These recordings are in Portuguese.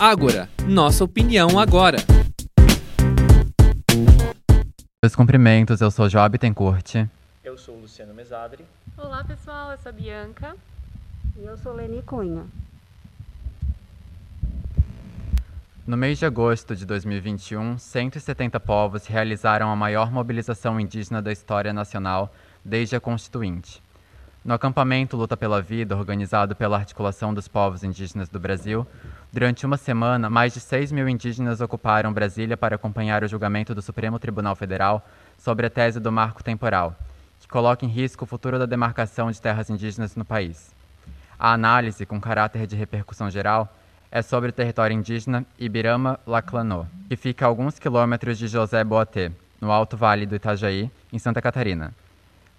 Ágora, nossa opinião agora. Meus cumprimentos, eu sou Job Tencourt. Eu sou o Luciano Mesadri. Olá pessoal, eu sou a Bianca. E eu sou Leni Cunha. No mês de agosto de 2021, 170 povos realizaram a maior mobilização indígena da história nacional desde a Constituinte. No acampamento Luta pela Vida, organizado pela Articulação dos Povos Indígenas do Brasil, durante uma semana, mais de 6 mil indígenas ocuparam Brasília para acompanhar o julgamento do Supremo Tribunal Federal sobre a tese do marco temporal, que coloca em risco o futuro da demarcação de terras indígenas no país. A análise, com caráter de repercussão geral, é sobre o território indígena Ibirama-Laclanô, que fica a alguns quilômetros de José Boatê, no Alto Vale do Itajaí, em Santa Catarina.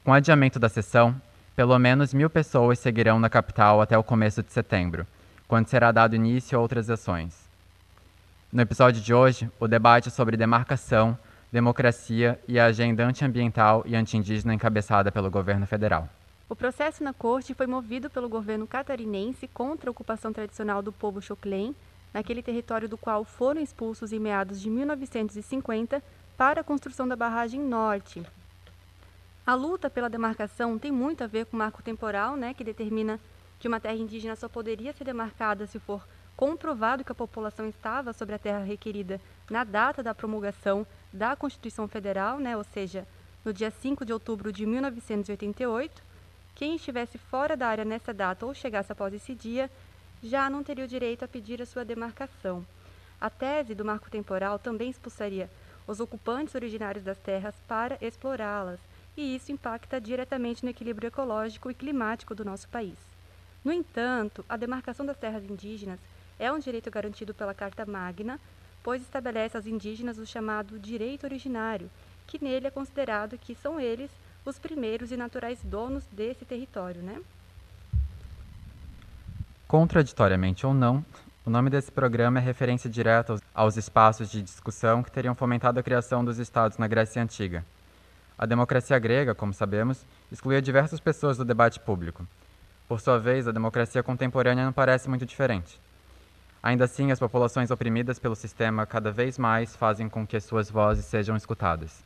Com o adiamento da sessão, pelo menos mil pessoas seguirão na capital até o começo de setembro, quando será dado início a outras ações. No episódio de hoje, o debate é sobre demarcação, democracia e a agenda antiambiental e anti-indígena encabeçada pelo governo federal. O processo na corte foi movido pelo governo catarinense contra a ocupação tradicional do povo Choclen, naquele território do qual foram expulsos em meados de 1950 para a construção da barragem norte. A luta pela demarcação tem muito a ver com o marco temporal, né, que determina que uma terra indígena só poderia ser demarcada se for comprovado que a população estava sobre a terra requerida na data da promulgação da Constituição Federal, né, ou seja, no dia 5 de outubro de 1988, quem estivesse fora da área nessa data ou chegasse após esse dia já não teria o direito a pedir a sua demarcação. A tese do marco temporal também expulsaria os ocupantes originários das terras para explorá-las, e isso impacta diretamente no equilíbrio ecológico e climático do nosso país. No entanto, a demarcação das terras indígenas é um direito garantido pela Carta Magna, pois estabelece aos indígenas o chamado direito originário, que nele é considerado que são eles os primeiros e naturais donos desse território, né? Contraditoriamente ou não, o nome desse programa é referência direta aos, aos espaços de discussão que teriam fomentado a criação dos estados na Grécia Antiga. A democracia grega, como sabemos, excluía diversas pessoas do debate público. Por sua vez, a democracia contemporânea não parece muito diferente. Ainda assim, as populações oprimidas pelo sistema cada vez mais fazem com que suas vozes sejam escutadas.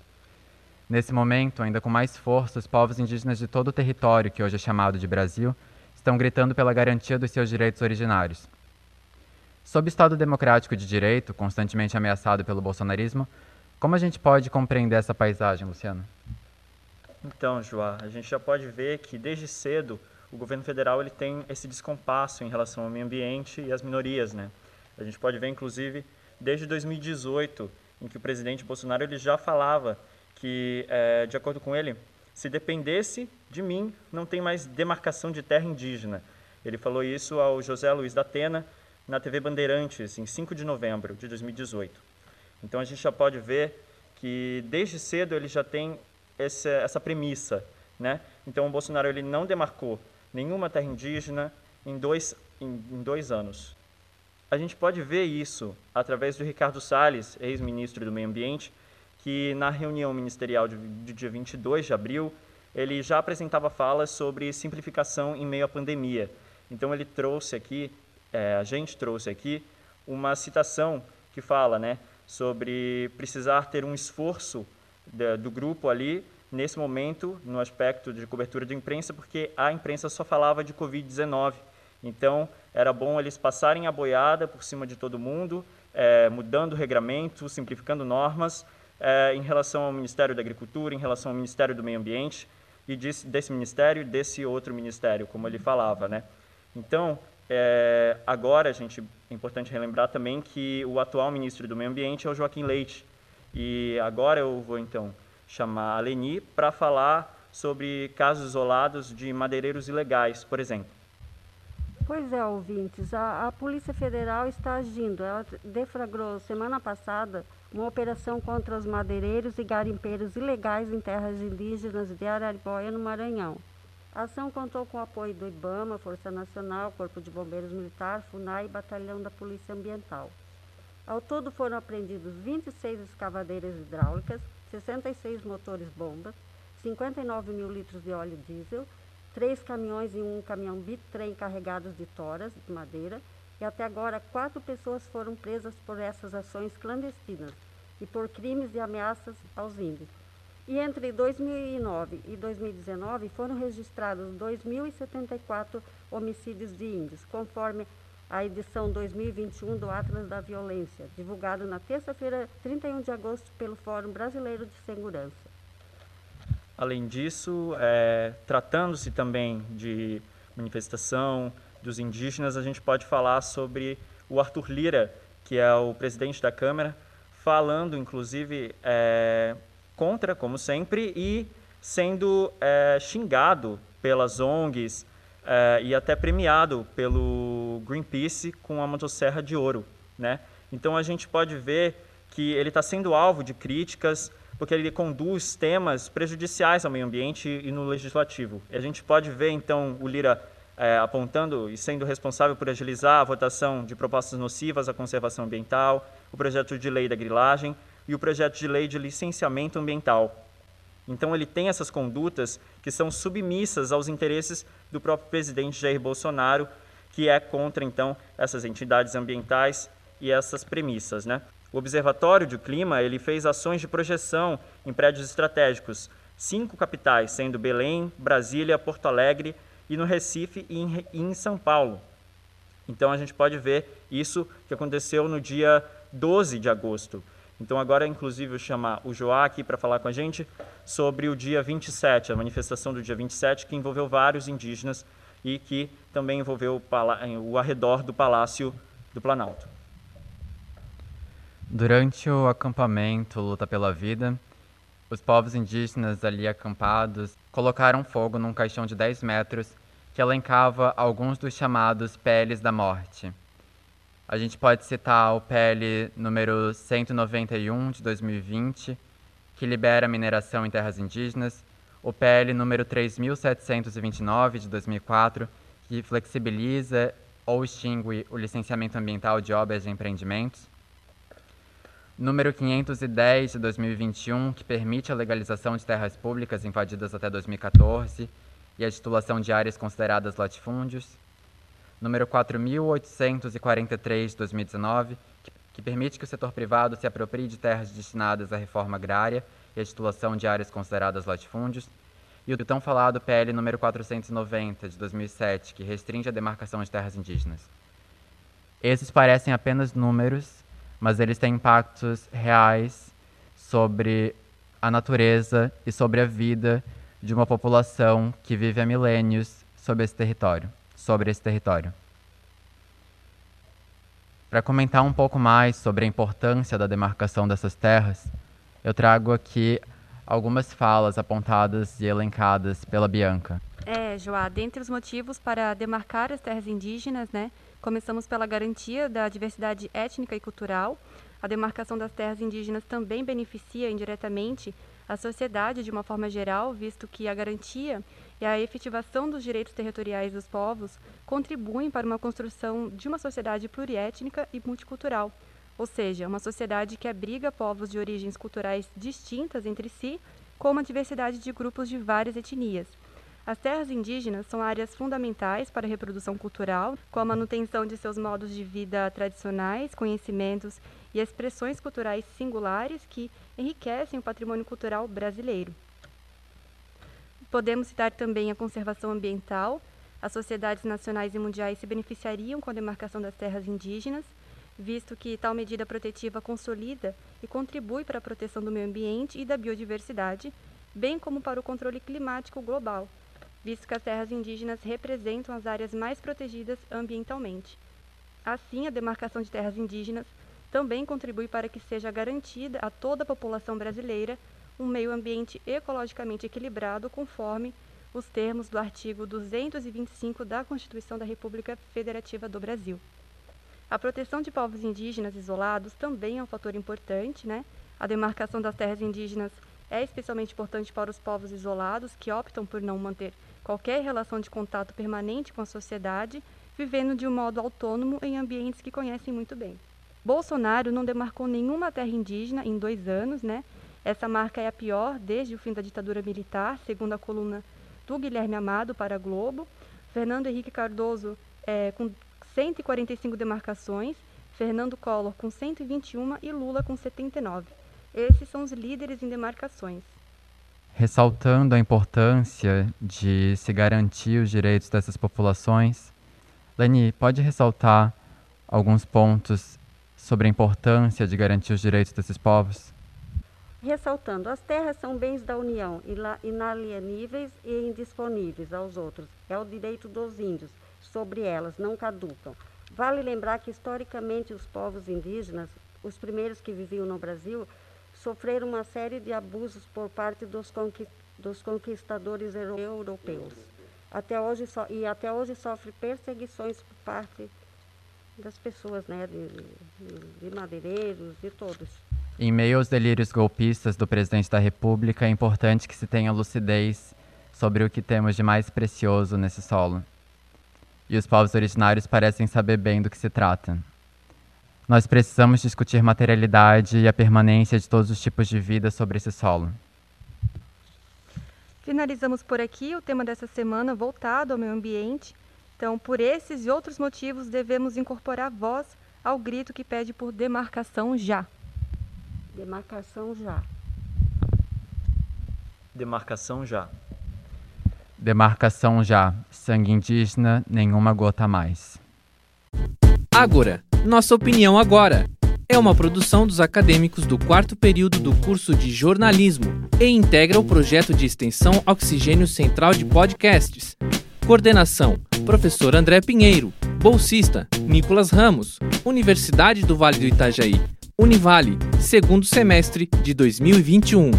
Nesse momento, ainda com mais força, os povos indígenas de todo o território que hoje é chamado de Brasil estão gritando pela garantia dos seus direitos originários. Sob o Estado democrático de direito, constantemente ameaçado pelo bolsonarismo, como a gente pode compreender essa paisagem, Luciano? Então, Joá, a gente já pode ver que desde cedo o governo federal ele tem esse descompasso em relação ao meio ambiente e às minorias, né? A gente pode ver, inclusive, desde 2018, em que o presidente Bolsonaro ele já falava que, é, de acordo com ele, se dependesse de mim, não tem mais demarcação de terra indígena. Ele falou isso ao José Luiz da Atena na TV Bandeirantes, em 5 de novembro de 2018. Então a gente já pode ver que desde cedo ele já tem essa, essa premissa. Né? Então o Bolsonaro ele não demarcou nenhuma terra indígena em dois, em, em dois anos. A gente pode ver isso através do Ricardo Salles, ex-ministro do Meio Ambiente, que na reunião ministerial de, de dia 22 de abril, ele já apresentava falas sobre simplificação em meio à pandemia. Então ele trouxe aqui, é, a gente trouxe aqui, uma citação que fala né, sobre precisar ter um esforço do grupo ali, nesse momento, no aspecto de cobertura de imprensa, porque a imprensa só falava de Covid-19. Então, era bom eles passarem a boiada por cima de todo mundo, é, mudando o regramento, simplificando normas, é, em relação ao Ministério da Agricultura, em relação ao Ministério do Meio Ambiente e desse, desse ministério e desse outro ministério, como ele falava, né? Então, é, agora, gente, é importante relembrar também que o atual ministro do Meio Ambiente é o Joaquim Leite. E agora eu vou, então, chamar a Leni para falar sobre casos isolados de madeireiros ilegais, por exemplo. Pois é, ouvintes, a, a Polícia Federal está agindo. Ela deflagrou semana passada uma operação contra os madeireiros e garimpeiros ilegais em terras indígenas de Araribóia, no Maranhão. A ação contou com o apoio do IBAMA, Força Nacional, Corpo de Bombeiros Militar, FUNAI e Batalhão da Polícia Ambiental. Ao todo foram apreendidos 26 escavadeiras hidráulicas, 66 motores bombas, 59 mil litros de óleo diesel, três caminhões e um caminhão bitrem carregados de toras de madeira, e até agora quatro pessoas foram presas por essas ações clandestinas e por crimes e ameaças aos índios. E entre 2009 e 2019 foram registrados 2.074 homicídios de índios, conforme a edição 2021 do Atlas da Violência, divulgado na terça-feira, 31 de agosto, pelo Fórum Brasileiro de Segurança. Além disso, é, tratando-se também de manifestação dos indígenas, a gente pode falar sobre o Arthur Lira, que é o presidente da Câmara, falando, inclusive, é, contra, como sempre, e sendo é, xingado pelas ONGs é, e até premiado pelo Greenpeace com a motosserra de ouro. Né? Então a gente pode ver que ele está sendo alvo de críticas porque ele conduz temas prejudiciais ao meio ambiente e no legislativo. E a gente pode ver, então, o Lira é, apontando e sendo responsável por agilizar a votação de propostas nocivas à conservação ambiental, o projeto de lei da grilagem e o projeto de lei de licenciamento ambiental. Então ele tem essas condutas que são submissas aos interesses do próprio presidente Jair Bolsonaro, que é contra então essas entidades ambientais e essas premissas, né? O Observatório do Clima ele fez ações de projeção em prédios estratégicos, cinco capitais, sendo Belém, Brasília, Porto Alegre e no Recife e em, em São Paulo. Então a gente pode ver isso que aconteceu no dia 12 de agosto. Então agora, inclusive, eu chamar o Joá aqui para falar com a gente sobre o dia 27, a manifestação do dia 27, que envolveu vários indígenas e que também envolveu o, arredor do Palácio do Planalto. Durante o acampamento Luta pela Vida, os povos indígenas ali acampados colocaram fogo num caixão de 10 metros que elencava alguns dos chamados peles da morte. A gente pode citar o PL número 191 de 2020, que libera a mineração em terras indígenas, o PL número 3729 de 2004, que flexibiliza ou extingue o licenciamento ambiental de obras e empreendimentos, número 510 de 2021, que permite a legalização de terras públicas invadidas até 2014 e a titulação de áreas consideradas latifúndios, número 4843 de 2019, que, que permite que o setor privado se aproprie de terras destinadas à reforma agrária e a titulação de áreas consideradas latifúndios, e o tão falado PL número 490 de 2007, que restringe a demarcação de terras indígenas. Esses parecem apenas números mas eles têm impactos reais sobre a natureza e sobre a vida de uma população que vive há milênios sobre esse território, sobre esse território. Para comentar um pouco mais sobre a importância da demarcação dessas terras, eu trago aqui algumas falas apontadas e elencadas pela Bianca. É, Joá, dentre os motivos para demarcar as terras indígenas, né, Começamos pela garantia da diversidade étnica e cultural. A demarcação das terras indígenas também beneficia indiretamente a sociedade de uma forma geral, visto que a garantia e a efetivação dos direitos territoriais dos povos contribuem para uma construção de uma sociedade pluriétnica e multicultural, ou seja, uma sociedade que abriga povos de origens culturais distintas entre si, com uma diversidade de grupos de várias etnias. As terras indígenas são áreas fundamentais para a reprodução cultural, com a manutenção de seus modos de vida tradicionais, conhecimentos e expressões culturais singulares que enriquecem o patrimônio cultural brasileiro. Podemos citar também a conservação ambiental. As sociedades nacionais e mundiais se beneficiariam com a demarcação das terras indígenas, visto que tal medida protetiva consolida e contribui para a proteção do meio ambiente e da biodiversidade, bem como para o controle climático global, visto que as terras indígenas representam as áreas mais protegidas ambientalmente. Assim, a demarcação de terras indígenas também contribui para que seja garantida a toda a população brasileira um meio ambiente ecologicamente equilibrado conforme os termos do artigo 225 da Constituição da República Federativa do Brasil. A proteção de povos indígenas isolados também é um fator importante, né? A demarcação das terras indígenas é especialmente importante para os povos isolados que optam por não manter qualquer relação de contato permanente com a sociedade, vivendo de um modo autônomo em ambientes que conhecem muito bem. Bolsonaro não demarcou nenhuma terra indígena em dois anos, né? Essa marca é a pior desde o fim da ditadura militar, segundo a coluna do Guilherme Amado para a Globo. Fernando Henrique Cardoso, é, com 145 demarcações, Fernando Collor com 121 e Lula com 79. Esses são os líderes em demarcações. Ressaltando a importância de se garantir os direitos dessas populações, Leni, pode ressaltar alguns pontos sobre a importância de garantir os direitos desses povos? Ressaltando, as terras são bens da União, inalieníveis e indisponíveis aos outros. É o direito dos índios sobre elas, não caducam. Vale lembrar que, historicamente, os povos indígenas, os primeiros que viviam no Brasil, sofreram uma série de abusos por parte dos, conqui dos conquistadores europeus. Até hoje so e até hoje sofre perseguições por parte das pessoas, né, de, de, de madeireiros, de todos. Em meio aos delírios golpistas do presidente da República, é importante que se tenha lucidez sobre o que temos de mais precioso nesse solo. E os povos originários parecem saber bem do que se trata. Nós precisamos discutir materialidade e a permanência de todos os tipos de vida sobre esse solo. Finalizamos por aqui o tema dessa semana voltado ao meio ambiente. Então, por esses e outros motivos, devemos incorporar voz ao grito que pede por demarcação já. Demarcação já. Demarcação já. Demarcação já. Sangue indígena, nenhuma gota a mais. Ágora, nossa opinião agora. É uma produção dos acadêmicos do quarto período do curso de jornalismo e integra o projeto de extensão Oxigênio Central de Podcasts. Coordenação: Professor André Pinheiro. Bolsista: Nicolas Ramos. Universidade do Vale do Itajaí. Univale, segundo semestre de 2021.